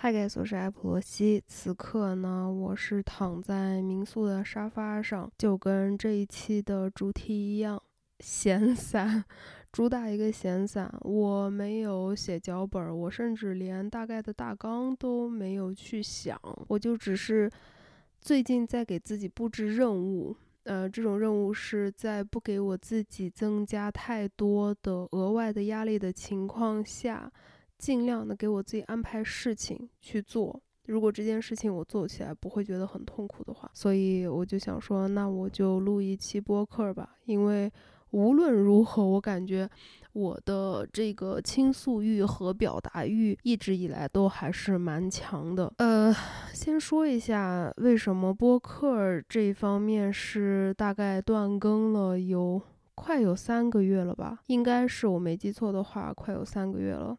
嗨，盖我是艾普罗西。此刻呢，我是躺在民宿的沙发上，就跟这一期的主题一样，闲散，主打一个闲散。我没有写脚本，我甚至连大概的大纲都没有去想，我就只是最近在给自己布置任务。呃，这种任务是在不给我自己增加太多的额外的压力的情况下。尽量的给我自己安排事情去做，如果这件事情我做起来不会觉得很痛苦的话，所以我就想说，那我就录一期播客吧。因为无论如何，我感觉我的这个倾诉欲和表达欲一直以来都还是蛮强的。呃，先说一下为什么播客这一方面是大概断更了有快有三个月了吧？应该是我没记错的话，快有三个月了。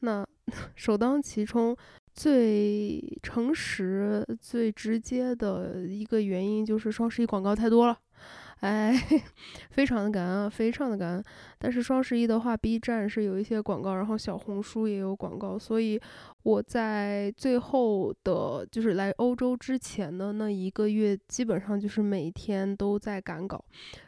那 首当其冲、最诚实、最直接的一个原因就是双十一广告太多了，哎，非常的感恩，非常的感恩。但是双十一的话，B 站是有一些广告，然后小红书也有广告，所以我在最后的，就是来欧洲之前的那一个月，基本上就是每天都在赶稿。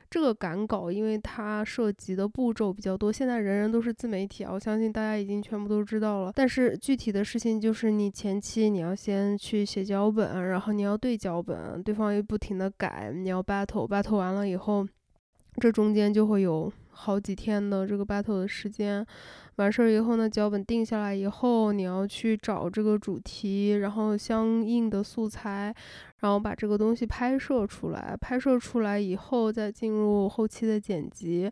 这个赶稿，因为它涉及的步骤比较多，现在人人都是自媒体啊，我相信大家已经全部都知道了。但是具体的事情就是，你前期你要先去写脚本，然后你要对脚本，对方又不停的改，你要 battle，battle 完了以后，这中间就会有好几天的这个 battle 的时间。完事儿以后呢，脚本定下来以后，你要去找这个主题，然后相应的素材，然后把这个东西拍摄出来。拍摄出来以后，再进入后期的剪辑。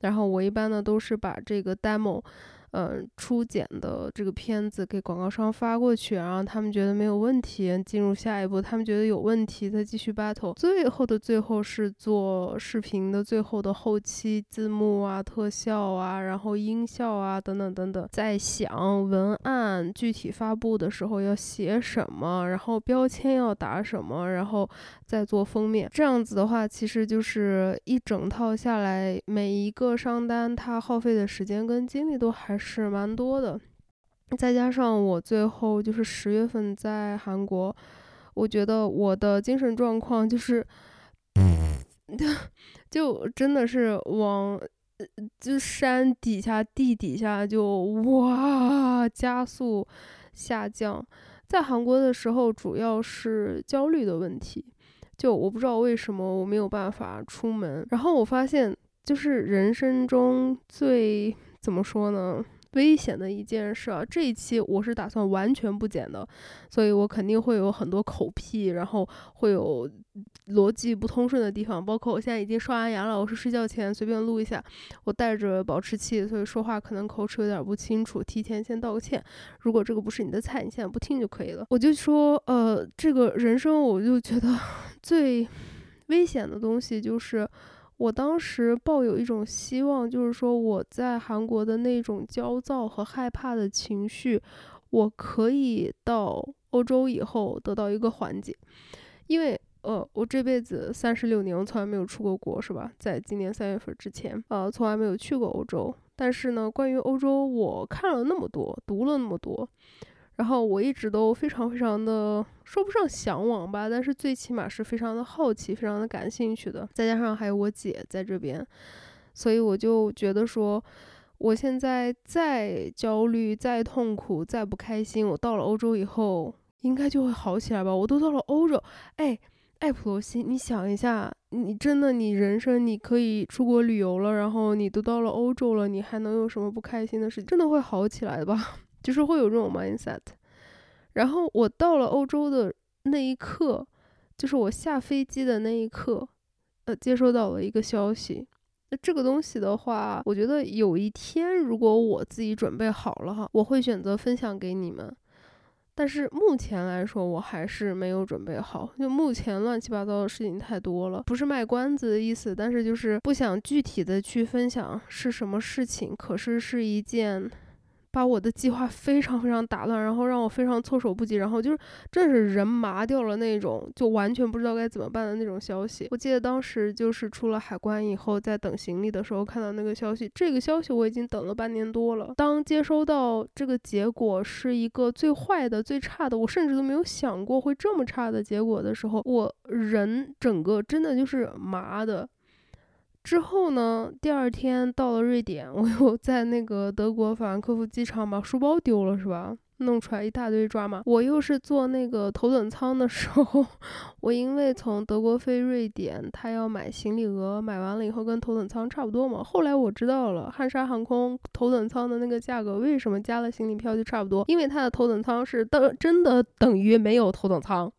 然后我一般呢都是把这个 demo。嗯，初剪的这个片子给广告商发过去，然后他们觉得没有问题，进入下一步。他们觉得有问题，再继续 battle。最后的最后是做视频的最后的后期字幕啊、特效啊，然后音效啊等等等等。在想文案具体发布的时候要写什么，然后标签要打什么，然后再做封面。这样子的话，其实就是一整套下来，每一个商单它耗费的时间跟精力都还。是蛮多的，再加上我最后就是十月份在韩国，我觉得我的精神状况就是，就真的是往就山底下地底下就哇加速下降。在韩国的时候，主要是焦虑的问题，就我不知道为什么我没有办法出门，然后我发现就是人生中最。怎么说呢？危险的一件事啊！这一期我是打算完全不剪的，所以我肯定会有很多口癖，然后会有逻辑不通顺的地方。包括我现在已经刷完牙了，我是睡觉前随便录一下，我带着保持器，所以说话可能口齿有点不清楚，提前先道个歉。如果这个不是你的菜，你现在不听就可以了。我就说，呃，这个人生我就觉得 最危险的东西就是。我当时抱有一种希望，就是说我在韩国的那种焦躁和害怕的情绪，我可以到欧洲以后得到一个缓解。因为呃，我这辈子三十六年，我从来没有出过国，是吧？在今年三月份之前，呃，从来没有去过欧洲。但是呢，关于欧洲，我看了那么多，读了那么多。然后我一直都非常非常的说不上向往吧，但是最起码是非常的好奇，非常的感兴趣的。再加上还有我姐在这边，所以我就觉得说，我现在再焦虑、再痛苦、再不开心，我到了欧洲以后应该就会好起来吧。我都到了欧洲，哎，艾普罗西，你想一下，你真的你人生你可以出国旅游了，然后你都到了欧洲了，你还能有什么不开心的事情？真的会好起来的吧？就是会有这种 mindset，然后我到了欧洲的那一刻，就是我下飞机的那一刻，呃，接收到了一个消息。那这个东西的话，我觉得有一天如果我自己准备好了哈，我会选择分享给你们。但是目前来说，我还是没有准备好。就目前乱七八糟的事情太多了，不是卖关子的意思，但是就是不想具体的去分享是什么事情。可是是一件。把我的计划非常非常打乱，然后让我非常措手不及，然后就是真是人麻掉了那种，就完全不知道该怎么办的那种消息。我记得当时就是出了海关以后，在等行李的时候看到那个消息，这个消息我已经等了半年多了。当接收到这个结果是一个最坏的、最差的，我甚至都没有想过会这么差的结果的时候，我人整个真的就是麻的。之后呢？第二天到了瑞典，我又在那个德国法兰克福机场把书包丢了，是吧？弄出来一大堆抓马。我又是坐那个头等舱的时候，我因为从德国飞瑞典，他要买行李额，买完了以后跟头等舱差不多嘛。后来我知道了，汉莎航空头等舱的那个价格为什么加了行李票就差不多，因为它的头等舱是等真的等于没有头等舱。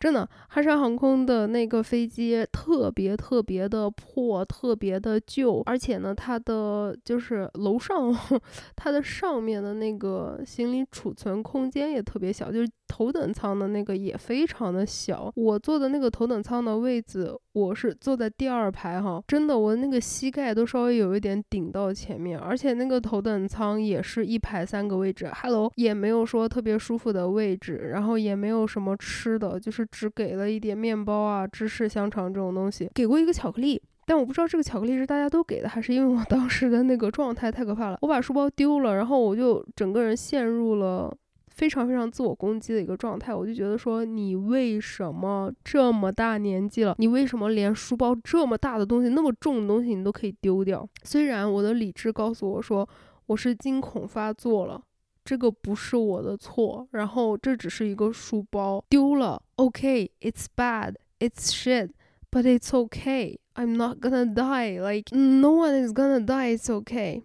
真的，汉莎航空的那个飞机特别特别的破，特别的旧，而且呢，它的就是楼上，它的上面的那个行李储存空间也特别小，就是。头等舱的那个也非常的小，我坐的那个头等舱的位置，我是坐在第二排哈，真的我那个膝盖都稍微有一点顶到前面，而且那个头等舱也是一排三个位置，Hello 也没有说特别舒服的位置，然后也没有什么吃的，就是只给了一点面包啊、芝士、香肠这种东西，给过一个巧克力，但我不知道这个巧克力是大家都给的，还是因为我 当时的那个状态太可怕了，我把书包丢了，然后我就整个人陷入了。非常非常自我攻击的一个状态，我就觉得说，你为什么这么大年纪了，你为什么连书包这么大的东西、那么重的东西你都可以丢掉？虽然我的理智告诉我说，我是惊恐发作了，这个不是我的错，然后这只是一个书包丢了，OK，it's bad，it's shit，but it's okay，I'm not gonna die，like no one is gonna die，it's okay。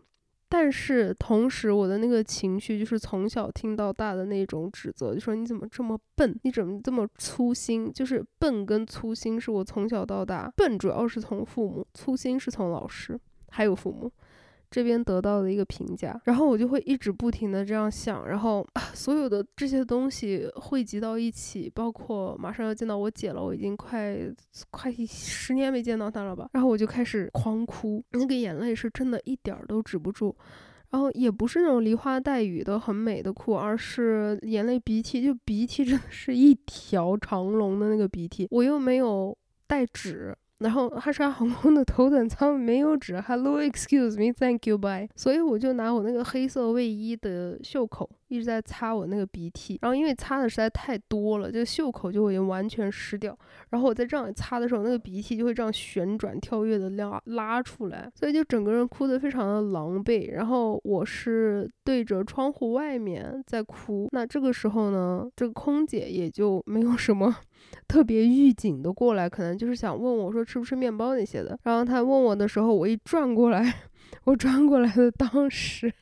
但是同时，我的那个情绪就是从小听到大的那种指责，就说你怎么这么笨，你怎么这么粗心？就是笨跟粗心是我从小到大，笨主要是从父母，粗心是从老师，还有父母。这边得到的一个评价，然后我就会一直不停的这样想，然后所有的这些东西汇集到一起，包括马上要见到我姐了，我已经快快十年没见到她了吧，然后我就开始狂哭，那个眼泪是真的一点儿都止不住，然后也不是那种梨花带雨的很美的哭，而是眼泪鼻涕，就鼻涕真的是一条长龙的那个鼻涕，我又没有带纸。然后哈莎航空的头等舱没有纸，Hello, excuse me, thank you, bye。所以我就拿我那个黑色卫衣的袖口一直在擦我那个鼻涕，然后因为擦的实在太多了，就袖口就会完全湿掉。然后我在这样擦的时候，那个鼻涕就会这样旋转跳跃的拉拉出来，所以就整个人哭得非常的狼狈。然后我是对着窗户外面在哭，那这个时候呢，这个空姐也就没有什么。特别预警的过来，可能就是想问我说吃不吃面包那些的。然后他问我的时候，我一转过来，我转过来的当时，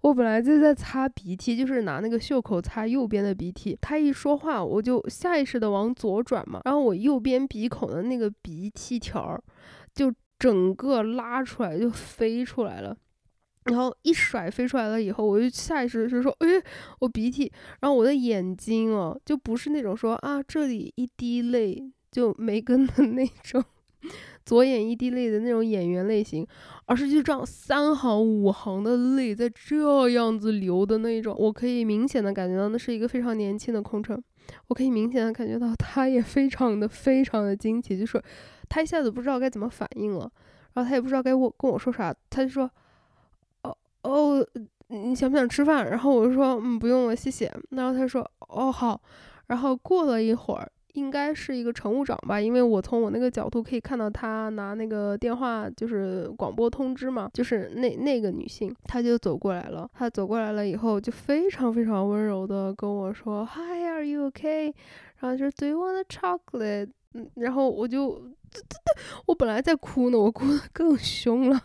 我本来就在擦鼻涕，就是拿那个袖口擦右边的鼻涕。他一说话，我就下意识的往左转嘛，然后我右边鼻孔的那个鼻涕条儿就整个拉出来，就飞出来了。然后一甩飞出来了以后，我就下意识的是说，哎，我鼻涕。然后我的眼睛哦，就不是那种说啊，这里一滴泪就没跟的那种，左眼一滴泪的那种演员类型，而是就这样三行五行的泪在这样子流的那一种。我可以明显的感觉到那是一个非常年轻的空乘，我可以明显的感觉到他也非常的非常的惊奇，就是他一下子不知道该怎么反应了，然后他也不知道该我跟我说啥，他就说。哦，你想不想吃饭？然后我就说，嗯，不用了，谢谢。然后他说，哦，好。然后过了一会儿，应该是一个乘务长吧，因为我从我那个角度可以看到他拿那个电话，就是广播通知嘛，就是那那个女性，她就走过来了。她走过来了以后，就非常非常温柔的跟我说，Hi，Are you okay？然后就，Do you want a chocolate？嗯，然后我就，我本来在哭呢，我哭得更凶了。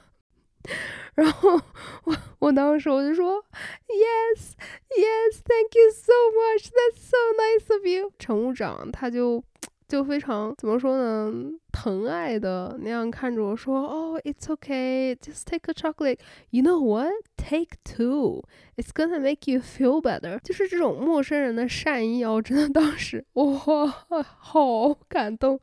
然后我我当时我就说，Yes, Yes, Thank you so much. That's so nice of you. 乘务长他就就非常怎么说呢，疼爱的那样看着我说，哦，It's okay, just take a chocolate. You know what? Take two. It's gonna make you feel better. 就是这种陌生人的善意，我真的当时哇，好感动。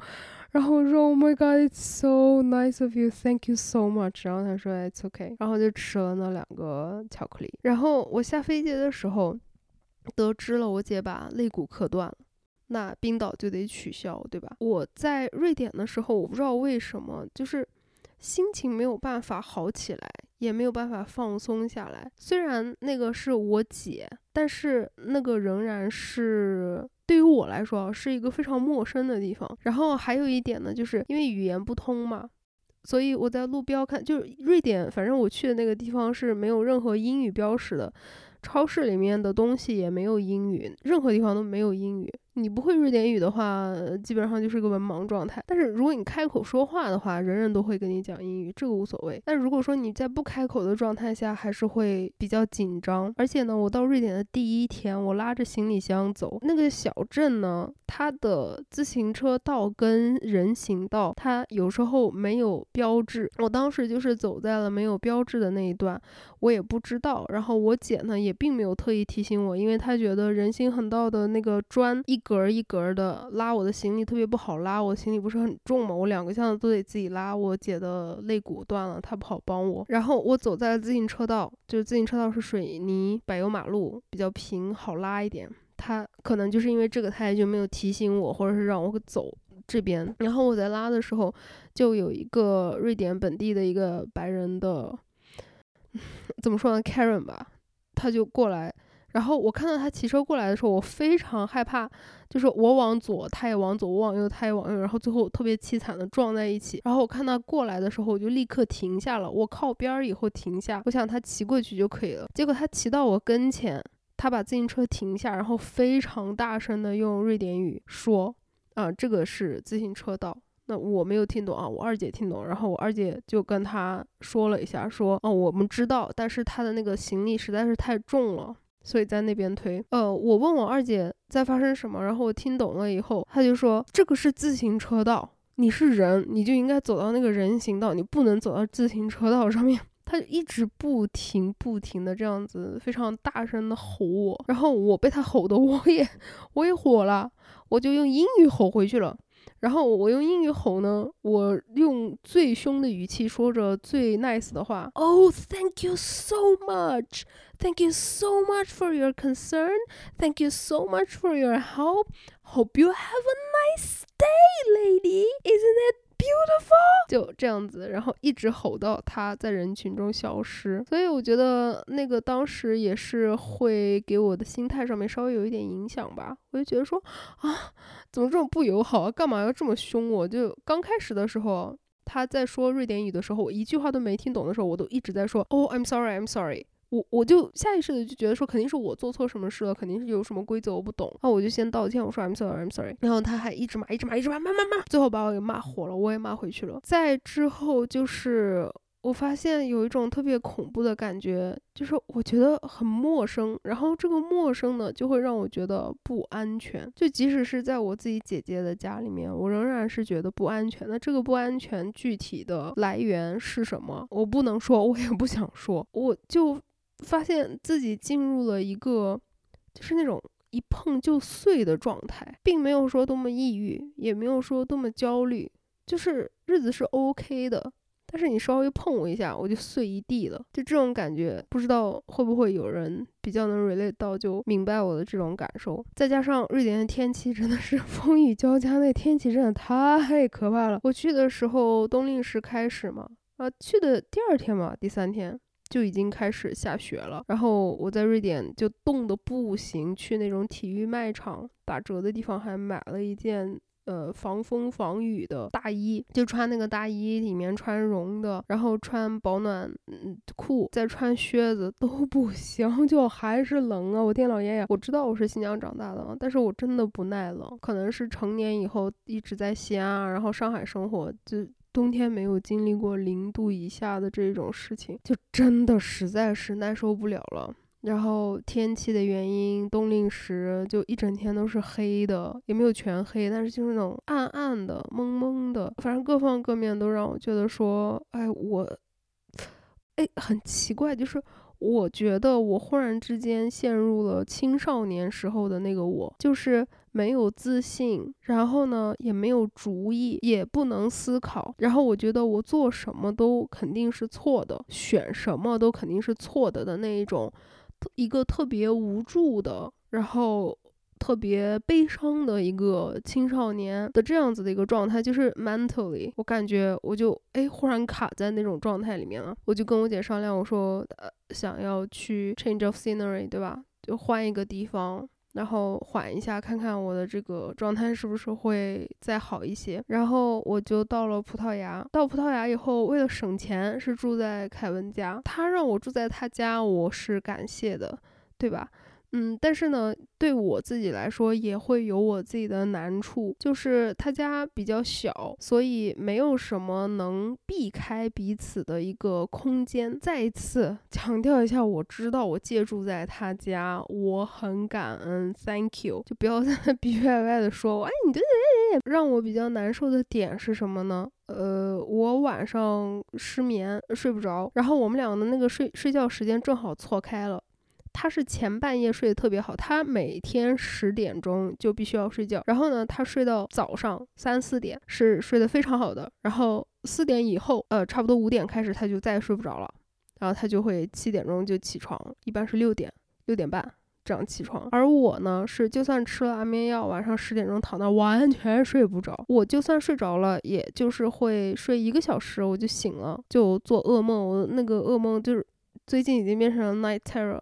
然后我说 Oh my God, it's so nice of you, thank you so much。然后他说 It's okay。然后就吃了那两个巧克力。然后我下飞机的时候，得知了我姐把肋骨磕断了，那冰岛就得取消，对吧？我在瑞典的时候，我不知道为什么，就是心情没有办法好起来，也没有办法放松下来。虽然那个是我姐，但是那个仍然是对于我来说是一个非常陌生的地方。然后还有一点呢，就是因为语言不通嘛，所以我在路标看，就是瑞典，反正我去的那个地方是没有任何英语标识的。超市里面的东西也没有英语，任何地方都没有英语。你不会瑞典语的话，基本上就是个文盲状态。但是如果你开口说话的话，人人都会跟你讲英语，这个无所谓。但如果说你在不开口的状态下，还是会比较紧张。而且呢，我到瑞典的第一天，我拉着行李箱走，那个小镇呢，它的自行车道跟人行道，它有时候没有标志。我当时就是走在了没有标志的那一段，我也不知道。然后我姐呢，也并没有特意提醒我，因为她觉得人行横道的那个砖一。格儿一格儿的拉我的行李特别不好拉，我行李不是很重嘛，我两个箱子都得自己拉。我姐的肋骨断了，她不好帮我。然后我走在了自行车道，就是自行车道是水泥柏油马路，比较平，好拉一点。她可能就是因为这个，她也就没有提醒我，或者是让我走这边。然后我在拉的时候，就有一个瑞典本地的一个白人的，怎么说呢，Karen 吧，他就过来。然后我看到他骑车过来的时候，我非常害怕，就是我往左，他也往左；我往右，他也往右。然后最后特别凄惨的撞在一起。然后我看他过来的时候，我就立刻停下了。我靠边儿以后停下，我想他骑过去就可以了。结果他骑到我跟前，他把自行车停下，然后非常大声的用瑞典语说：“啊，这个是自行车道。”那我没有听懂啊，我二姐听懂。然后我二姐就跟他说了一下，说：“哦，我们知道，但是他的那个行李实在是太重了。”所以在那边推，呃，我问我二姐在发生什么，然后我听懂了以后，她就说这个是自行车道，你是人，你就应该走到那个人行道，你不能走到自行车道上面。她就一直不停不停的这样子，非常大声的吼我，然后我被她吼的 我也我也火了，我就用英语吼回去了。然后我用英语吼呢，我用最凶的语气说着最 nice 的话。Oh, thank you so much. Thank you so much for your concern. Thank you so much for your help. Hope you have a nice day, lady. Isn't it beautiful？就这样子，然后一直吼到他在人群中消失。所以我觉得那个当时也是会给我的心态上面稍微有一点影响吧。我就觉得说啊，怎么这么不友好啊？干嘛要这么凶我？就刚开始的时候，他在说瑞典语的时候，我一句话都没听懂的时候，我都一直在说，Oh, I'm sorry, I'm sorry。我我就下意识的就觉得说，肯定是我做错什么事了，肯定是有什么规则我不懂，那我就先道歉，我说 I'm sorry, I'm sorry。然后他还一直骂，一直骂，一直骂，骂骂骂，最后把我给骂火了，我也骂回去了。再之后就是我发现有一种特别恐怖的感觉，就是我觉得很陌生，然后这个陌生呢就会让我觉得不安全。就即使是在我自己姐姐的家里面，我仍然是觉得不安全。那这个不安全具体的来源是什么？我不能说，我也不想说，我就。发现自己进入了一个，就是那种一碰就碎的状态，并没有说多么抑郁，也没有说多么焦虑，就是日子是 OK 的。但是你稍微碰我一下，我就碎一地了，就这种感觉，不知道会不会有人比较能 relate 到，就明白我的这种感受。再加上瑞典的天气真的是 风雨交加，那天气真的太可怕了。我去的时候冬令时开始嘛，啊，去的第二天嘛，第三天。就已经开始下雪了，然后我在瑞典就冻得不行，去那种体育卖场打折的地方还买了一件呃防风防雨的大衣，就穿那个大衣，里面穿绒的，然后穿保暖嗯裤，再穿靴子都不行，就还是冷啊！我天老爷爷，我知道我是新疆长大的，但是我真的不耐冷，可能是成年以后一直在西安，然后上海生活就。冬天没有经历过零度以下的这种事情，就真的实在是耐受不了了。然后天气的原因，冬令时就一整天都是黑的，也没有全黑，但是就是那种暗暗的、蒙蒙的，反正各方各面都让我觉得说，哎，我，哎，很奇怪，就是我觉得我忽然之间陷入了青少年时候的那个我，就是没有自信，然后呢也没有主意，也不能思考，然后我觉得我做什么都肯定是错的，选什么都肯定是错的的那一种，一个特别无助的，然后。特别悲伤的一个青少年的这样子的一个状态，就是 mentally，我感觉我就哎忽然卡在那种状态里面了。我就跟我姐商量，我说呃想要去 change of scenery，对吧？就换一个地方，然后缓一下，看看我的这个状态是不是会再好一些。然后我就到了葡萄牙，到葡萄牙以后，为了省钱，是住在凯文家。他让我住在他家，我是感谢的，对吧？嗯，但是呢，对我自己来说也会有我自己的难处，就是他家比较小，所以没有什么能避开彼此的一个空间。再一次 强调一下，我知道我借住在他家，我很感恩，Thank you，就不要在那逼逼歪歪的说，哎，你对对对，让我比较难受的点是什么呢？呃，我晚上失眠，睡不着，然后我们俩的那个睡睡觉时间正好错开了。他是前半夜睡得特别好，他每天十点钟就必须要睡觉，然后呢，他睡到早上三四点是睡得非常好的，然后四点以后，呃，差不多五点开始他就再也睡不着了，然后他就会七点钟就起床，一般是六点六点半这样起床。而我呢，是就算吃了安眠药，晚上十点钟躺那完全睡不着，我就算睡着了，也就是会睡一个小时我就醒了，就做噩梦，我那个噩梦就是最近已经变成了 night terror。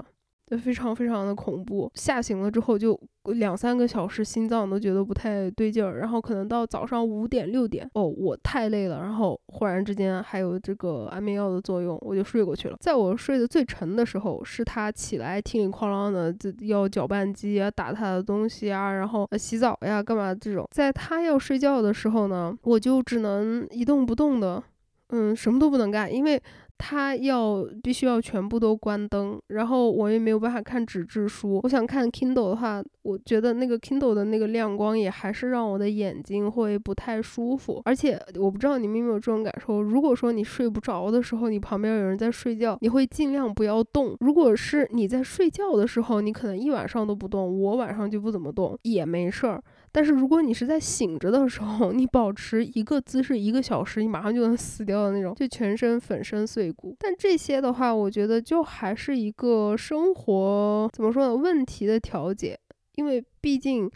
就非常非常的恐怖，吓醒了之后就两三个小时，心脏都觉得不太对劲儿，然后可能到早上五点六点，哦，我太累了，然后忽然之间还有这个安眠药的作用，我就睡过去了。在我睡得最沉的时候，是他起来叮铃哐啷的要搅拌机啊，打他的东西啊，然后洗澡呀，干嘛这种。在他要睡觉的时候呢，我就只能一动不动的，嗯，什么都不能干，因为。他要必须要全部都关灯，然后我也没有办法看纸质书。我想看 Kindle 的话，我觉得那个 Kindle 的那个亮光也还是让我的眼睛会不太舒服。而且我不知道你们有没有这种感受，如果说你睡不着的时候，你旁边有人在睡觉，你会尽量不要动。如果是你在睡觉的时候，你可能一晚上都不动，我晚上就不怎么动也没事儿。但是如果你是在醒着的时候，你保持一个姿势一个小时，你马上就能死掉的那种，就全身粉身碎骨。但这些的话，我觉得就还是一个生活怎么说呢？问题的调节，因为毕竟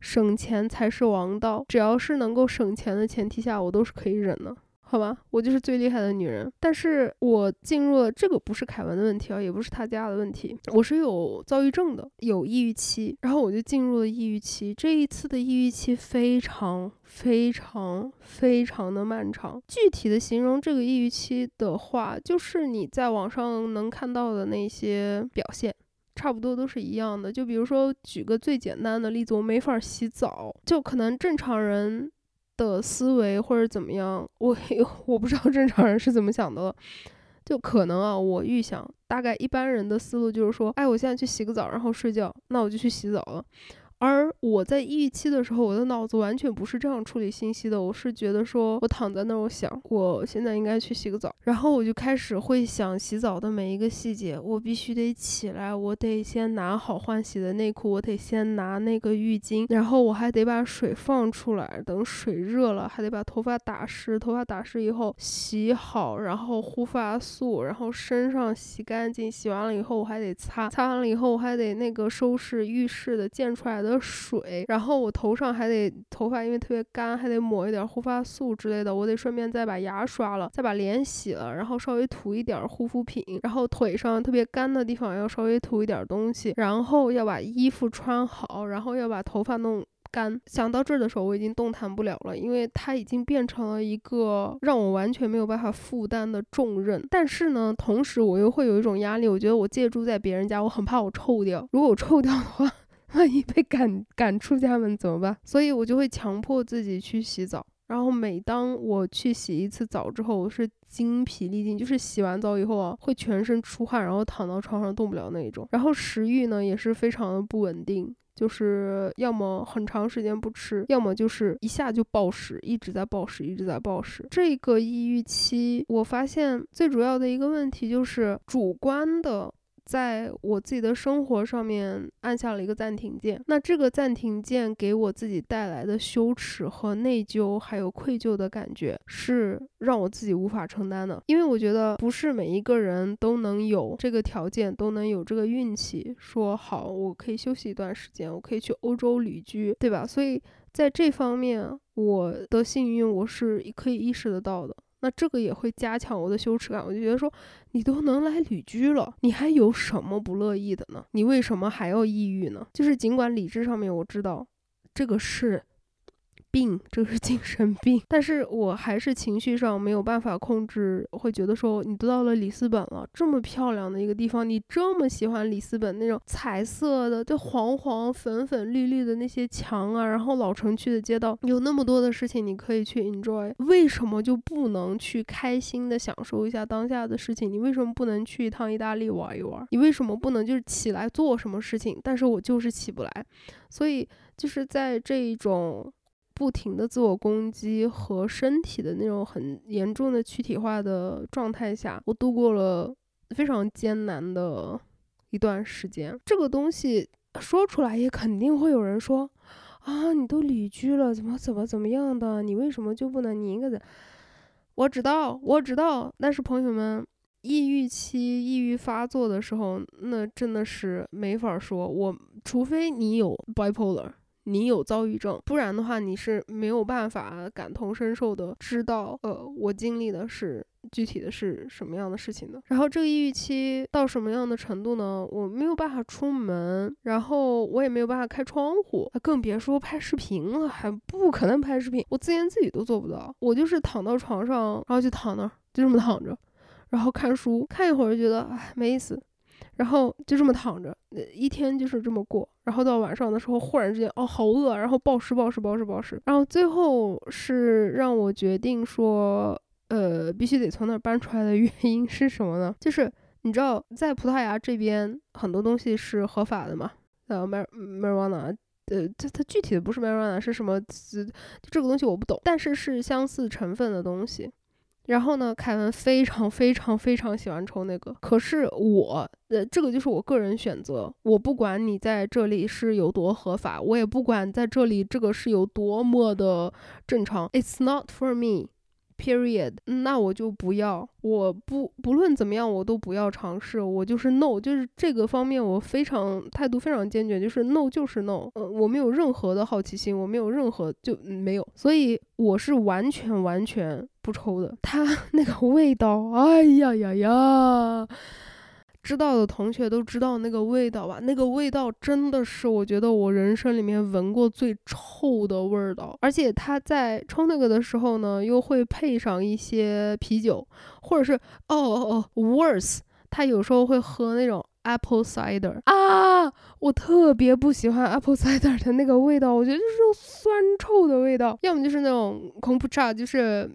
省钱才是王道，只要是能够省钱的前提下，我都是可以忍的。好吧，我就是最厉害的女人。但是我进入了这个不是凯文的问题啊，也不是他家的问题。我是有躁郁症的，有抑郁期，然后我就进入了抑郁期。这一次的抑郁期非常非常非常的漫长。具体的形容这个抑郁期的话，就是你在网上能看到的那些表现，差不多都是一样的。就比如说，举个最简单的例子，我没法洗澡，就可能正常人。的思维或者怎么样，我 我不知道正常人是怎么想的了，就可能啊，我预想大概一般人的思路就是说，哎，我现在去洗个澡，然后睡觉，那我就去洗澡了。而我在抑郁期的时候，我的脑子完全不是这样处理信息的。我是觉得说，我躺在那儿，我想，我现在应该去洗个澡，然后我就开始会想洗澡的每一个细节。我必须得起来，我得先拿好换洗的内裤，我得先拿那个浴巾，然后我还得把水放出来，等水热了，还得把头发打湿。头发打湿以后洗好，然后护发素，然后身上洗干净。洗完了以后我还得擦，擦完了以后我还得那个收拾浴室的溅出来的。水，然后我头上还得头发，因为特别干，还得抹一点护发素之类的。我得顺便再把牙刷了，再把脸洗然后稍微涂一点护肤品。然后腿上特别干的地方要稍微涂一点东西。然后要把衣服穿好，然后要把头发弄干。想到这儿的时候，我已经动弹不了了，因为它已经变成了一个让我完全没有办法负担的重任。但是呢，同时我又会有一种压力，我觉得我借住在别人家，我很怕我臭掉。如果我臭掉的话，万一被赶赶出家门怎么办？所以我就会强迫自己去洗澡。然后每当我去洗一次澡之后，我是精疲力尽，就是洗完澡以后啊，会全身出汗，然后躺到床上动不了那一种。然后食欲呢也是非常的不稳定，就是要么很长时间不吃，要么就是一下就暴食，一直在暴食，一直在暴食。这个抑郁期，我发现最主要的一个问题就是主观的。在我自己的生活上面按下了一个暂停键。那这个暂停键给我自己带来的羞耻和内疚，还有愧疚的感觉，是让我自己无法承担的。因为我觉得不是每一个人都能有这个条件，都能有这个运气，说好我可以休息一段时间，我可以去欧洲旅居，对吧？所以在这方面，我的幸运我是可以意识得到的。那这个也会加强我的羞耻感，我就觉得说，你都能来旅居了，你还有什么不乐意的呢？你为什么还要抑郁呢？就是尽管理智上面我知道，这个是。病，这是精神病，但是我还是情绪上没有办法控制，会觉得说你都到了里斯本了，这么漂亮的一个地方，你这么喜欢里斯本那种彩色的，就黄黄粉粉绿绿的那些墙啊，然后老城区的街道，有那么多的事情你可以去 enjoy，为什么就不能去开心的享受一下当下的事情？你为什么不能去一趟意大利玩一玩？你为什么不能就是起来做什么事情？但是我就是起不来，所以就是在这一种。不停的自我攻击和身体的那种很严重的躯体化的状态下，我度过了非常艰难的一段时间。这个东西说出来也肯定会有人说，啊，你都旅居了，怎么怎么怎么样的，你为什么就不能你一个人？我知道，我知道，但是朋友们，抑郁期、抑郁发作的时候，那真的是没法说。我除非你有 bipolar。你有躁郁症，不然的话你是没有办法感同身受的，知道呃我经历的是具体的是什么样的事情的。然后这个抑郁期到什么样的程度呢？我没有办法出门，然后我也没有办法开窗户，更别说拍视频了，还不可能拍视频，我自言自语都做不到。我就是躺到床上，然后就躺那儿，就这么躺着，然后看书，看一会儿就觉得哎没意思。然后就这么躺着，一天就是这么过。然后到晚上的时候，忽然之间，哦，好饿，然后暴食，暴食，暴食，暴食。然后最后是让我决定说，呃，必须得从那儿搬出来的 原因是什么呢？就是你知道，在葡萄牙这边很多东西是合法的嘛，呃，mar marijuana，呃，它它具体的不是 marijuana，是什么？就这个东西我不懂，但是是相似成分的东西。然后呢，凯文非常非常非常喜欢抽那个，可是我，呃，这个就是我个人选择。我不管你在这里是有多合法，我也不管在这里这个是有多么的正常。It's not for me. Period，那我就不要，我不不论怎么样，我都不要尝试，我就是 no，就是这个方面我非常态度非常坚决，就是 no 就是 no，呃，我没有任何的好奇心，我没有任何就没有，所以我是完全完全不抽的。它 那个味道，哎呀呀呀！知道的同学都知道那个味道吧？那个味道真的是我觉得我人生里面闻过最臭的味道。而且他在抽那个的时候呢，又会配上一些啤酒，或者是哦哦哦，worse，他有时候会喝那种 apple cider 啊，我特别不喜欢 apple cider 的那个味道，我觉得就是那种酸臭的味道，要么就是那种空 c 茶，就是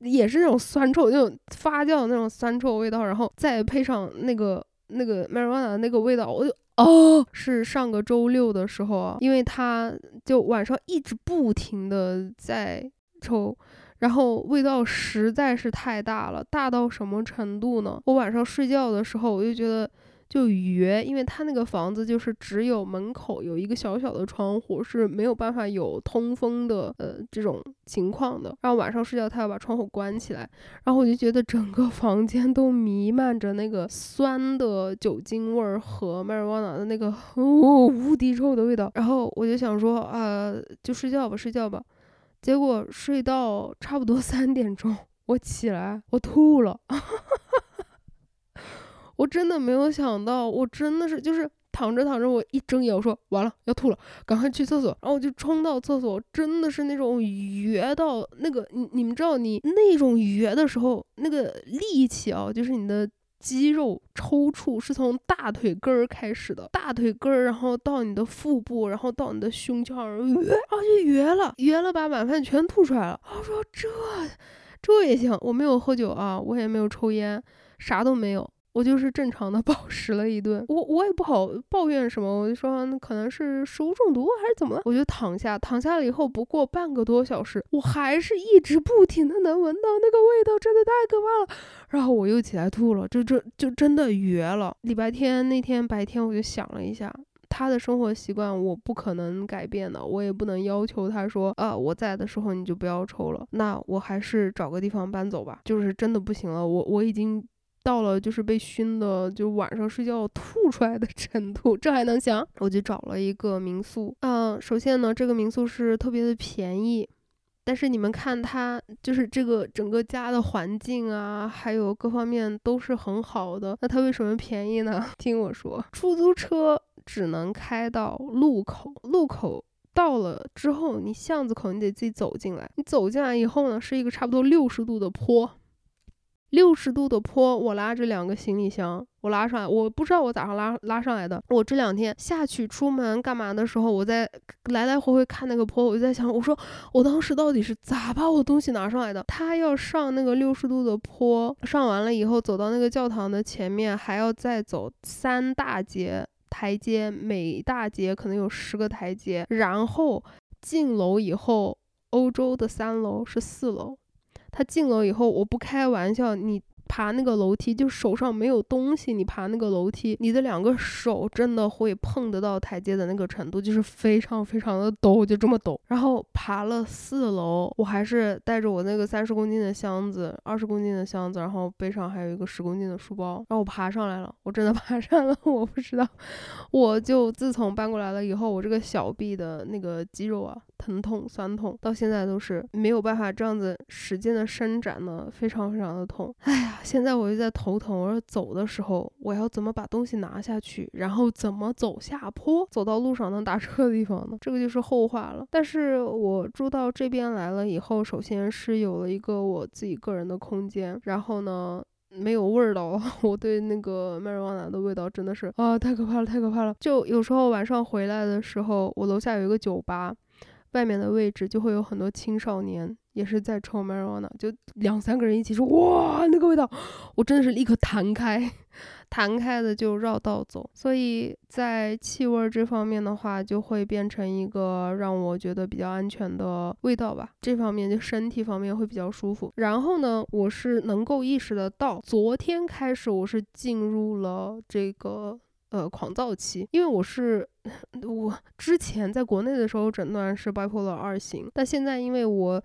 也是那种酸臭，那种发酵的那种酸臭味道，然后再配上那个。那个 marijuana 那个味道，我就哦，是上个周六的时候啊，因为他就晚上一直不停的在抽，然后味道实在是太大了，大到什么程度呢？我晚上睡觉的时候，我就觉得。就约，因为他那个房子就是只有门口有一个小小的窗户，是没有办法有通风的，呃，这种情况的。然后晚上睡觉，他要把窗户关起来，然后我就觉得整个房间都弥漫着那个酸的酒精味儿和 marijuana 的那个哦无敌臭的味道。然后我就想说啊，就睡觉吧，睡觉吧。结果睡到差不多三点钟，我起来，我吐了。我真的没有想到，我真的是就是躺着躺着，我一睁眼，我说完了要吐了，赶快去厕所，然后我就冲到厕所，真的是那种哕到那个你你们知道你那种哕的时候，那个力气啊，就是你的肌肉抽搐是从大腿根儿开始的，大腿根儿，然后到你的腹部，然后到你的胸腔，然后就哕了，哕了把晚饭全吐出来了。我说这这也行，我没有喝酒啊，我也没有抽烟，啥都没有。我就是正常的 暴食了一顿，我我也不好抱怨什么，我就说可能是食物中毒还是怎么了，我就躺下，躺下了以后不过半个多小时，我还是一直不停的能闻到那个味道，真的太可怕了。然后我又起来吐了，就这就真的绝了。礼拜天那天白天我就想了一下。他的生活习惯我不可能改变的，我也不能要求他说，啊，我在的时候你就不要抽了。那我还是找个地方搬走吧。就是真的不行了，我我已经到了就是被熏的，就晚上睡觉吐出来的 程度，这还能行？我就找了一个民宿。嗯，首先呢，这个民宿是特别的便宜。但是你们看，它就是这个整个家的环境啊，还有各方面都是很好的。那它为什么便宜呢？听我说，出租车只能开到路口，路口到了之后，你巷子口你得自己走进来。你走进来以后呢，是一个差不多六十度的坡。六十度的坡，我拉着两个行李箱，我拉上来，我不知道我咋上拉拉上来的。我这两天下去出门干嘛的时候，我在来来回回看那个坡，我就在想，我说我当时到底是咋把我东西拿上来的？他要上那个六十度的坡，上完了以后走到那个教堂的前面，还要再走三大节台阶，每大节可能有十个台阶，然后进楼以后，欧洲的三楼是四楼。他进了以后，我不开玩笑，你。爬那个楼梯，就手上没有东西，你爬那个楼梯，你的两个手真的会碰得到台阶的那个程度，就是非常非常的陡，就这么陡。然后爬了四楼，我还是带着我那个三十公斤的箱子，二十公斤的箱子，然后背上还有一个十公斤的书包，然后我爬上来了，我真的 爬上了，我不知道，我就自从搬过来了以后，我这个小臂的那个肌肉啊，疼痛酸痛，到现在都是没有办法这样子使劲的伸展呢，非常非常的痛，哎呀。现在我就在头疼，我说走的时候我要怎么把东西拿下去，然后怎么走下坡，走到路上能打车的地方呢？这个就是后话了。但是我住到这边来了以后，首先是有了一个我自己个人的空间，然后呢没有味道了。我对那个麦瑞旺达的味道真的是啊，太可怕了，太可怕了。就有时候晚上回来的时候，我楼下有一个酒吧。外面的位置就会有很多青少年，也是在抽 marijuana，就两三个人一起说，哇，那个味道，我真的是立刻弹开，弹开的就绕道走。所以在气味这方面的话，就会变成一个让我觉得比较安全的味道吧。这方面就身体方面会比较舒服。然后呢，我是能够意识得到，昨天开始我是进入了这个。呃，狂躁期，因为我是我之前在国内的时候诊断是 bipolar 二型，但现在因为我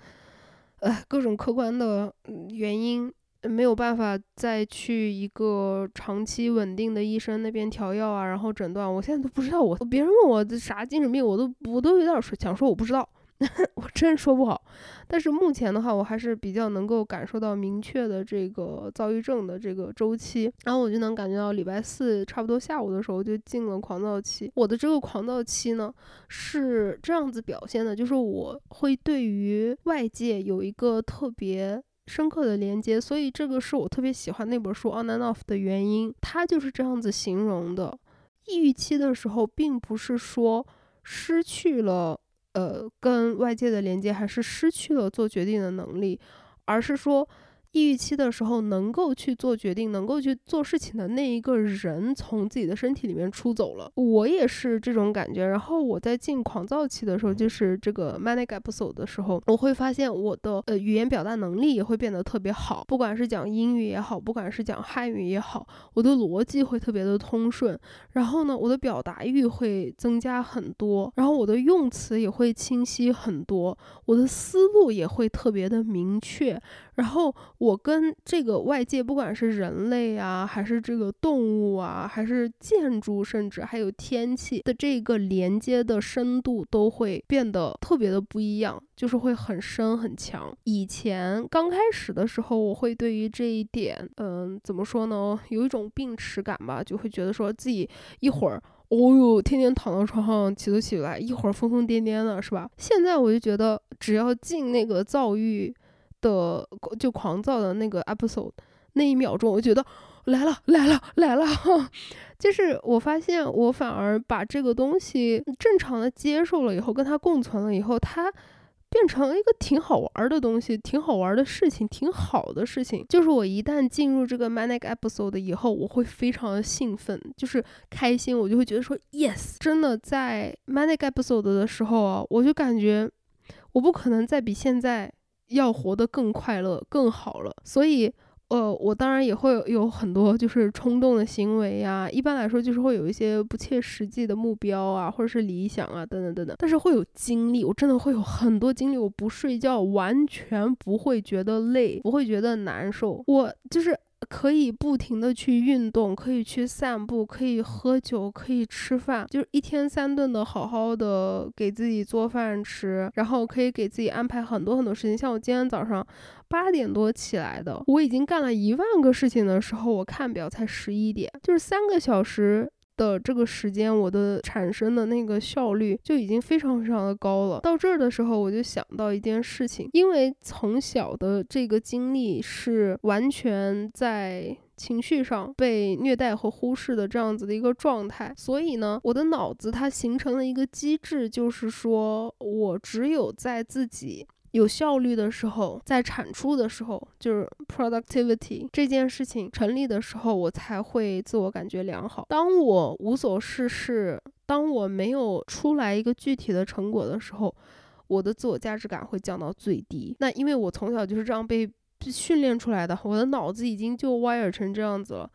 呃各种客观的原因没有办法再去一个长期稳定的医生那边调药啊，然后诊断，我现在都不知道我别人问我啥精神病，我都我都有点说想说我不知道。我真说不好，但是目前的话，我还是比较能够感受到明确的这个躁郁症的这个周期，然后我就能感觉到礼拜四差不多下午的时候就进了狂躁期。我的这个狂躁期呢是这样子表现的，就是我会对于外界有一个特别深刻的连接，所以这个是我特别喜欢那本书《On and Off》的原因。它就是这样子形容的：抑郁期的时候，并不是说失去了。呃，跟外界的连接还是失去了做决定的能力，而是说。抑郁期的时候，能够去做决定、能够去做事情的那一个人，从自己的身体里面出走了。我也是这种感觉。然后我在进狂躁期的时候，就是这个 manic episode 的时候，我会发现我的呃语言表达能力也会变得特别好。不管是讲英语也好，不管是讲汉语也好，我的逻辑会特别的通顺。然后呢，我的表达欲会增加很多，然后我的用词也会清晰很多，我的思路也会特别的明确。然后我跟这个外界，不管是人类啊，还是这个动物啊，还是建筑，甚至还有天气的这个连接的深度，都会变得特别的不一样，就是会很深很强。以前刚开始的时候，我会对于这一点，嗯，怎么说呢，有一种病耻感吧，就会觉得说自己一会儿，哦哟，天天躺到床上起都起不来，一会儿疯疯癫癫的，是吧？现在我就觉得，只要进那个躁郁。的就狂躁的那个 episode，那一秒钟，我觉得来了来了来了，就是我发现我反而把这个东西正常的接受了以后，跟它共存了以后，它变成一个挺好玩的东西，挺好玩的事情，挺好的事情。就是我一旦进入这个 manic episode 以后，我会非常的兴奋，就是开心，我就会觉得说 yes，真的在 manic episode 的时候啊，我就感觉我不可能再比现在要活得更快乐、更好了，所以。呃，我当然也会有很多就是冲动的行为呀。一般来说，就是会有一些不切实际的目标啊，或者是理想啊，等等等等。但是会有精力，我真的会有很多精力。我不睡觉，完全不会觉得累，不会觉得难受。我就是。可以不停的去运动，可以去散步，可以喝酒，可以吃饭，就是一天三顿的好好的给自己做饭吃，然后可以给自己安排很多很多事情。像我今天早上八点多起来的，我已经干了一万个事情的时候，我看表才十一点，就是三个小时。的这个时间，我的产生的那个效率就已经非常非常的高了。到这儿的时候，我就想到一件事情，因为从小的这个经历是完全在情绪上被虐待和忽视的这样子的一个状态，所以呢，我的脑子它形成了一个机制，就是说我只有在自己。有效率的时候，在产出的时候，就是 productivity 这件事情成立的时候，我才会自我感觉良好。当我无所事事，当我没有出来一个具体的成果的时候，我的自我价值感会降到最低。那因为我从小就是这样被训练出来的，我的脑子已经就 wire 成这样子了。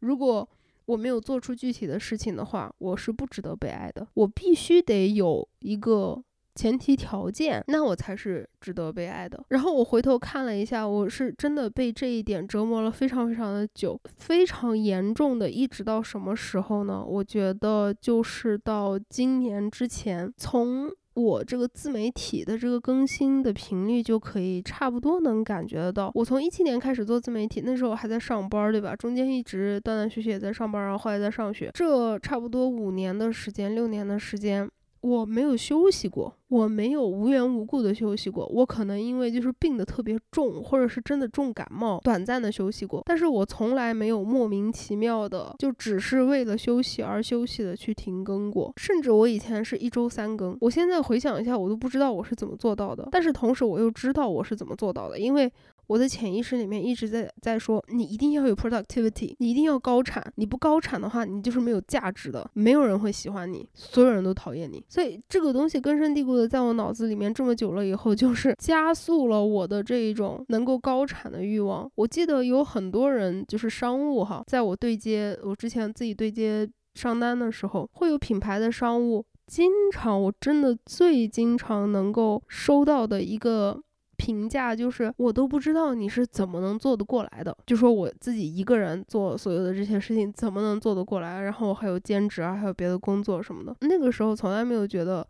如果我没有做出具体的事情的话，我是不值得被爱的。我必须得有一个。前提条件，那我才是值得被爱的。然后我回头看了一下，我是真的被这一点折磨了非常非常的久，非常严重的，一直到什么时候呢？我觉得就是到今年之前，从我这个自媒体的这个更新的频率就可以差不多能感觉得到。我从一七年开始做自媒体，那时候还在上班，对吧？中间一直断断续续也在上班，然后后来在上学，这差不多五年的时间，六年的时间。我没有休息过，我没有无缘无故的休息过。我可能因为就是病得特别重，或者是真的重感冒，短暂的休息过。但是我从来没有莫名其妙的就只是为了休息而休息的去停更过。甚至我以前是一周三更，我现在回想一下，我都不知道我是怎么做到的。但是同时我又知道我是怎么做到的，因为。我的潜意识里面一直在在说，你一定要有 productivity，你一定要高产，你不高产的话，你就是没有价值的，没有人会喜欢你，所有人都讨厌你。所以这个东西根深蒂固的在我脑子里面这么久了以后，就是 加速了我的这一种能够高产的欲望。我记得有很多人就是商务哈，在我对接我之前自己对接商单的时候，会有品牌的商务，经常我真的最经常能够收到的一个。评价就是我都不知道你是怎么能做得过来的，就说我自己一个人做所有的这些事情怎么能做得过来？然后还有兼职啊，还有别的工作什么的。那个时候从来没有觉得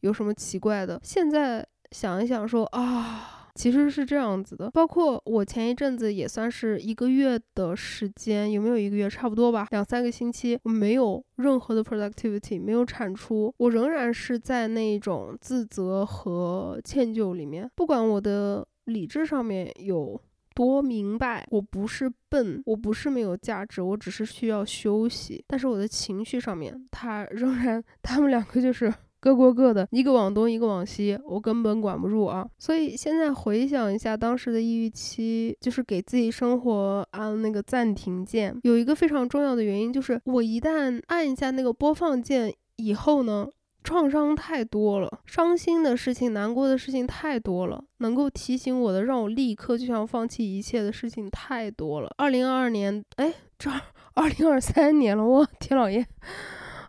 有什么奇怪的，现在想一想说啊。其实是这样子的，包括我前一阵子也算是一个月的时间，有没有一个月？差不多吧，两三个星期，我没有任何的 productivity，没有产出，我仍然是在那种自责和歉疚里面。不管我的理智上面有多明白，我不是笨，我不是没有价值，我只是需要休息。但是我的情绪上面，它仍然，他们两个就是。各过各的，一个往东，一个往西，我根本管不住啊！所以现在回想一下当时的抑郁期，就是给自己生活按那个暂停键。有一个非常重要的原因，就是我一旦按一下那个播放键以后呢，创伤太多了，伤心的事情、难过的事情太多了，能够提醒我的，让我立刻就想放弃一切的事情太多了。二零二二年，哎，这二零二三年了，我天老爷！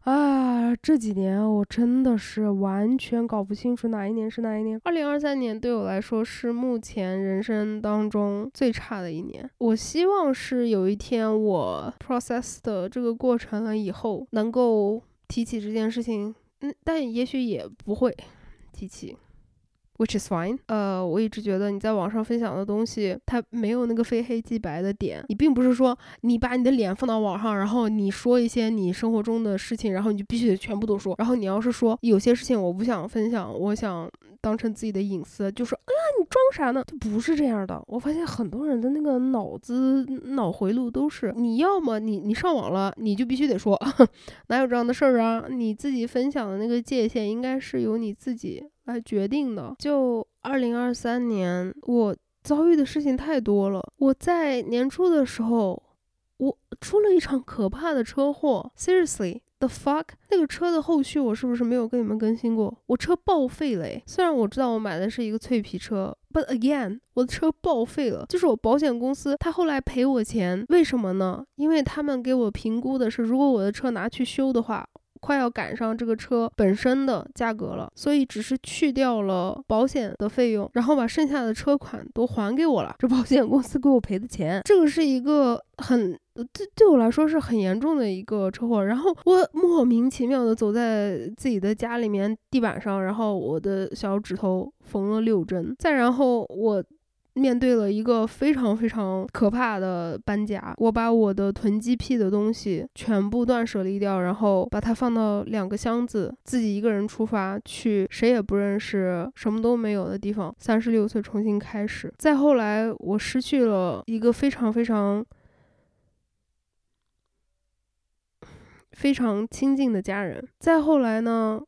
啊，这几年我真的是完全搞不清楚哪一年是哪一年。二零二三年对我来说是目前人生当中最差的一年。我希望是有一天我 process 的这个过程了以后，能够提起这件事情，嗯，但也许也不会提起。Which is fine。呃，我一直觉得你在网上分享的东西，它没有那个非黑即白的点。你并不是说你把你的脸放到网上，然后你说一些你生活中的事情，然后你就必须得全部都说。然后你要是说有些事情我不想分享，我想当成自己的隐私，就说啊，你装啥呢？就不是这样的。我发现很多人的那个脑子脑回路都是，你要么你你上网了，你就必须得说，哪有这样的事儿啊？你自己分享的那个界限应该是由你自己。来决定的。就二零二三年我遭遇的事情太多了。我在年初的时候，我出了一场可怕的车祸。Seriously。The fuck，那个车的后续我是不是没有跟你们更新过？我车报废了诶，虽然我知道我买的是一个脆皮车，but again，我的车报废了，就是我保险公司他后来赔我钱，为什么呢？因为他们给我评估的是，如果我的车拿去修的话。快要赶上这个车本身的价格了，所以只是去掉了保险的费用，然后把剩下的车款都还给我了。这保险公司给我赔的钱，这个是一个很对对我来说是很严重的一个车祸。然后我莫名其妙的走在自己的家里面地板上，然后我的小指头缝了六针，再然后我。面对了一个非常非常可怕的搬家，我把我的囤积癖的东西全部断舍离掉，然后把它放到两个箱子，自己一个人出发去谁也不认识、什么都没有的地方。三十六岁重新开始。再后来，我失去了一个非常非常非常亲近的家人。再后来呢？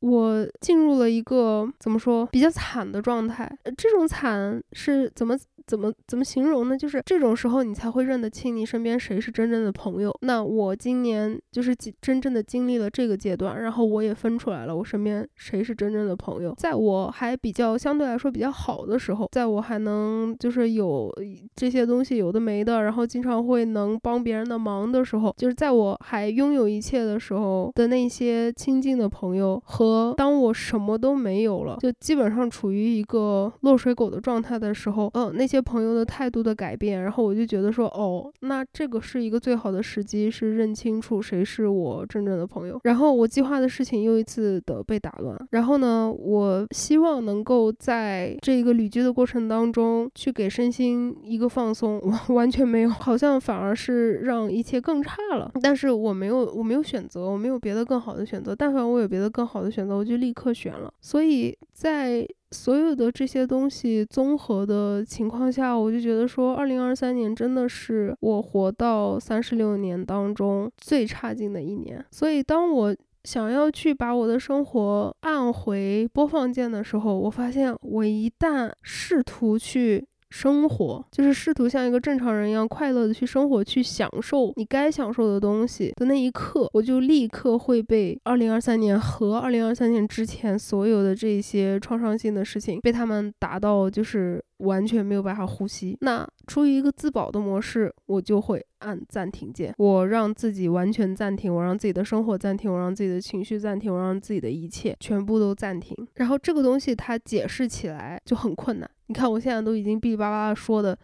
我进入了一个怎么说比较惨的状态，这种惨是怎么？怎么怎么形容呢？就是这种时候，你才会认得清你身边谁是真正的朋友。那我今年就是真正的经历了这个阶段，然后我也分出来了，我身边谁是真正的朋友。在我还比较相对来说比较好的时候，在我还能就是有这些东西有的没的，然后经常会能帮别人的忙的时候，就是在我还拥有一切的时候的那些亲近的朋友，和当我什么都没有了，就基本上处于一个落水狗的状态的时候，嗯，那些。朋友的态度的改变，然后我就觉得说，哦，那这个是一个最好的时机，是认清楚谁是我真正的朋友。然后我计划的事情又一次的被打乱。然后呢，我希望能够在这个旅居的过程当中，去给身心一个放松。我 完全没有，好像反而是让一切更差了。但是我没有，我没有选择，我没有别的更好的选择。但凡我有别的更好的选择，我就立刻选了。所以在。所有的这些东西综合的情况下，我就觉得说，二零二三年真的是我活到三十六年当中最差劲的一年。所以，当我想要去把我的生活按回播放键的时候，我发现我一旦试图去。生活就是试图像一个正常人一样快乐的去生活，去享受你该享受的东西的那一刻，我就立刻会被二零二三年和二零二三年之前所有的这些创伤性的事情被他们打到，就是完全没有办法呼吸。那出于一个自保的模式，我就会按暂停键，我让自己完全暂停，我让自己的生活暂停，我让自己的情绪暂停，我让自己的一切全部都暂停。然后这个东西它解释起来就很困难。你看，我现在都已经哔哩吧啦说的，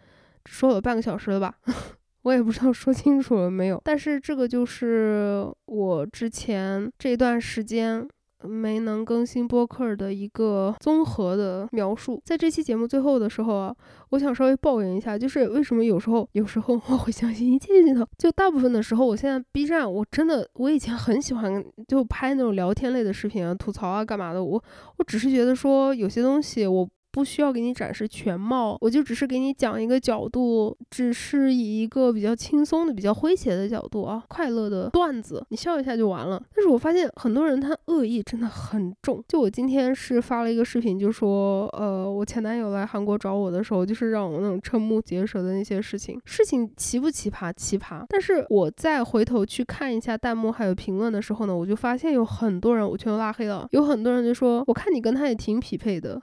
说了半个小时了吧？我也不知道说清楚了没有。但是这个就是我之前这段时间没能更新播客的一个综合的描述。在这期节目最后的时候啊，我想稍微抱怨一下，就是为什么有时候有时候我会相信一切镜头？就大部分的时候，我现在 B 站我真的我以前很喜欢就拍那种聊天类的视频啊，吐槽啊干嘛的。我我只是觉得说有些东西我。不需要给你展示全貌，我就只是给你讲一个角度，只是以一个比较轻松的、比较诙谐的角度啊，快乐的段子，你笑一下就完了。但是我发现很多人他恶意真的很重。就我今天是发了一个视频，就说，呃，我前男友来韩国找我的时候，就是让我那种瞠目结舌的那些事情，事情奇不奇葩？奇葩。但是我再回头去看一下弹幕还有评论的时候呢，我就发现有很多人我全都拉黑了，有很多人就说，我看你跟他也挺匹配的。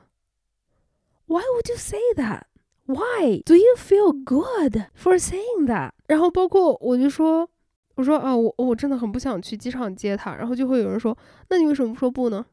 Why would you say that? Why do you feel good for saying that? 然后包括我就说，我说啊，我我真的很不想去机场接他。然后就会有人说，那你为什么不说不呢？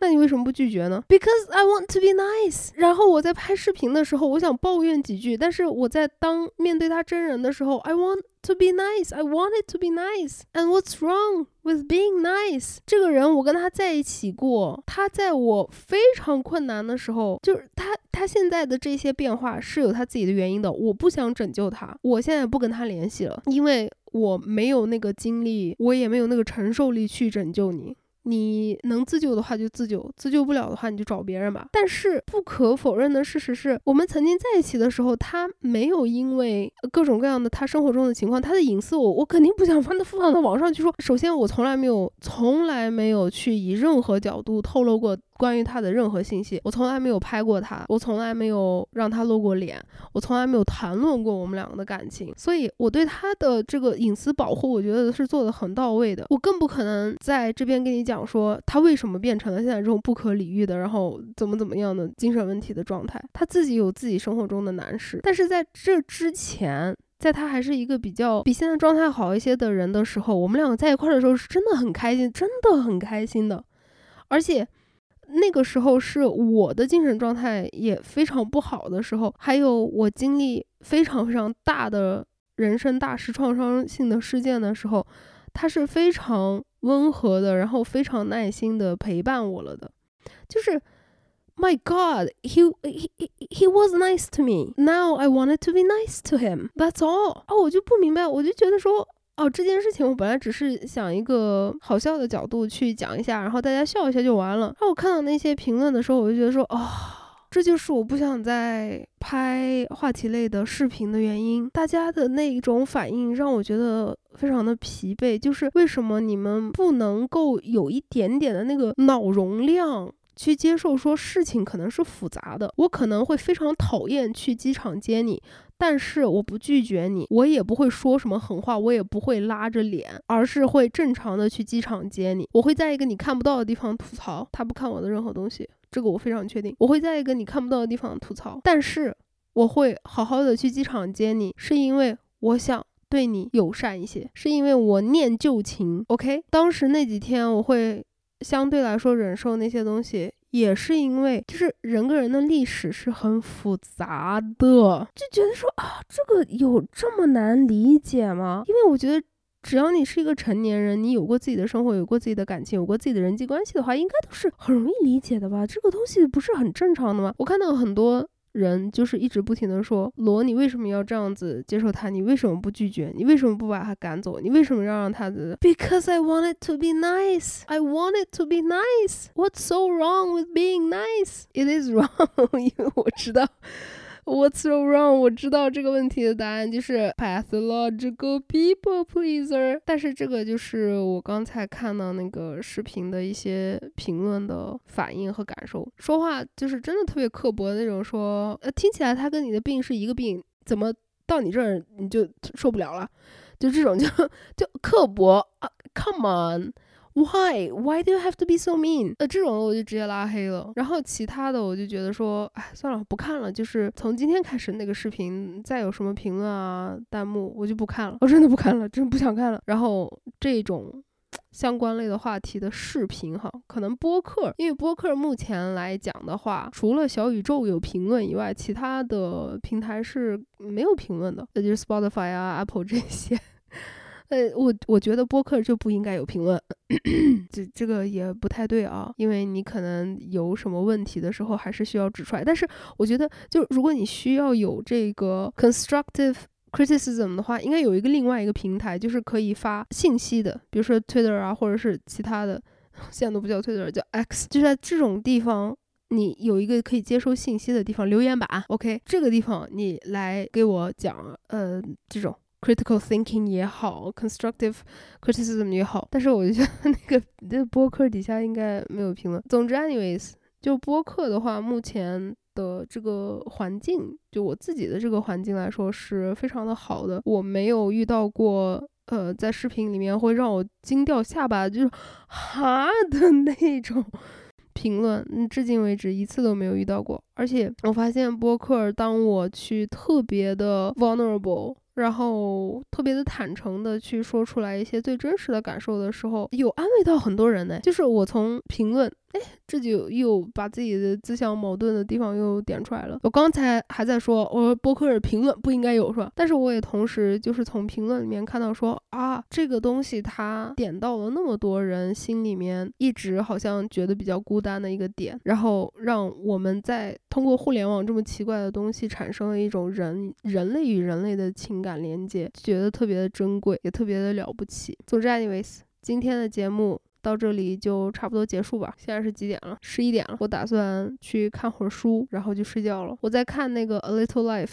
那你为什么不拒绝呢？Because I want to be nice。然后我在拍视频的时候，我想抱怨几句，但是我在当面对他真人的时候，I want to be nice. I want it to be nice. And what's wrong with being nice？这个人我跟他在一起过，他在我非常困难的时候，就是他他现在的这些变化是有他自己的原因的。我不想拯救他，我现在不跟他联系了，因为我没有那个精力，我也没有那个承受力去拯救你。你能自救的话就自救，自救不了的话你就找别人吧。但是不可否认的事实是，我们曾经在一起的时候，他没有因为各种各样的他生活中的情况，他的隐私我我肯定不想放到 放到网上去说。首先，我从来没有从来没有去以任何角度透露过。关于他的任何信息，我从来没有拍过他，我从来没有让他露过脸，我从来没有谈论过我们两个的感情，所以我对他的这个隐私保护，我觉得是做的很到位的。我更不可能在这边跟你讲说他为什么变成了现在这种不可理喻的，然后怎么怎么样的精神问题的状态。他自己有自己生活中的难事，但是在这之前，在他还是一个比较比现在状态好一些的人的时候，我们两个在一块儿的时候是真的很开心，真的很开心的，而且。那个时候是我的精神状态也非常不好的时候，还有我经历非常非常大的人生大事、创伤性的事件的时候，他是非常温和的，然后非常耐心的陪伴我了的。就是，My God，he he he he was nice to me. Now I wanted to be nice to him. That's all. 啊，我就不明白，我就觉得说。哦，这件事情我本来只是想一个好笑的角度去讲一下，然后大家笑一下就完了。然后我看到那些评论的时候，我就觉得说，哦，这就是我不想再拍话题类的视频的原因。大家的那一种反应让我觉得非常的疲惫，就是为什么你们不能够有一点点的那个脑容量？去接受说事情可能是复杂的，我可能会非常讨厌去机场接你，但是我不拒绝你，我也不会说什么狠话，我也不会拉着脸，而是会正常的去机场接你。我会在一个你看不到的地方吐槽，他不看我的任何东西，这个我非常确定。我会在一个你看不到的地方吐槽，但是我会好好的去机场接你，是因为我想对你友善一些，是因为我念旧情。OK，当时那几天我会。相对来说，忍受那些东西，也是因为就是人跟人的历史是很复杂的，就觉得说啊，这个有这么难理解吗？因为我觉得，只要你是一个成年人，你有过自己的生活，有过自己的感情，有过自己的人际关系的话，应该都是很容易理解的吧？这个东西不是很正常的吗？我看到很多。人就是一直不停的说罗，你为什么要这样子接受他？你为什么不拒绝？你为什么不把他赶走？你为什么要让他的？Because I want it to be nice. I want it to be nice. What's so wrong with being nice? It is wrong. 因为我知道。What's so wrong？我知道这个问题的答案就是 pathological people pleaser。但是这个就是我刚才看到那个视频的一些评论的反应和感受。说话就是真的特别刻薄的那种，说呃听起来他跟你的病是一个病，怎么到你这儿你就受不了了？就这种就 就刻薄啊！Come on。Why? Why do you have to be so mean? 呃，这种我就直接拉黑了。然后其他的我就觉得说，哎，算了，不看了。就是从今天开始，那个视频再有什么评论啊、弹幕，我就不看了。我真的不看了，真不想看了。然后这种相关类的话题的视频，哈，可能播客，因为播客目前来讲的话，除了小宇宙有评论以外，其他的平台是没有评论的，那就是 Spotify 啊、Apple 这些。呃，我我觉得播客就不应该有评论，这这个也不太对啊，因为你可能有什么问题的时候，还是需要指出来。但是我觉得，就如果你需要有这个 constructive criticism 的话，应该有一个另外一个平台，就是可以发信息的，比如说 Twitter 啊，或者是其他的，现在都不叫 Twitter，叫 X，就在这种地方，你有一个可以接收信息的地方，留言板，OK，这个地方你来给我讲，呃，这种。Critical thinking 也好，constructive criticism 也好，但是我就觉得 那个那个播客底下应该没有评论。总之，anyways，就播客的话，目前的这个环境，就我自己的这个环境来说是非常的好的。我没有遇到过，呃，在视频里面会让我惊掉下巴，就是哈 的那种 评论，嗯，至今为止一次都没有遇到过。而且我发现播客，当我去特别的 vulnerable。然后特别的坦诚的去说出来一些最真实的感受的时候，有安慰到很多人呢。就是我从评论。哎，这就又把自己的自相矛盾的地方又点出来了。我刚才还在说，我说博客评论不应该有，是吧？但是我也同时就是从评论里面看到说，啊，这个东西它点到了那么多人心里面一直好像觉得比较孤单的一个点，然后让我们在通过互联网这么奇怪的东西产生了一种人人类与人类的情感连接，觉得特别的珍贵，也特别的了不起。总之，anyways，今天的节目。到这里就差不多结束吧。现在是几点了？十一点了。我打算去看会儿书，然后就睡觉了。我在看那个《A Little Life》，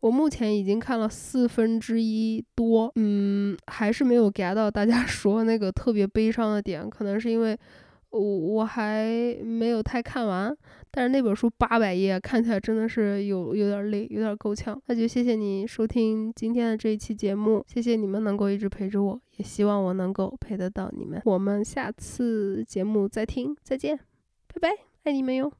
我目前已经看了四分之一多，嗯，还是没有 get 到大家 说那个特别悲伤的点。可能是因为我我还没有太看完，但是那本书八百页，看起来真的是有有点累，有点够呛。那就谢谢你收听今天的这一期节目，谢谢你们能够一直陪着我，也希望我能够陪得到你们。我们下次节目再听，再见，拜拜，爱你们哟。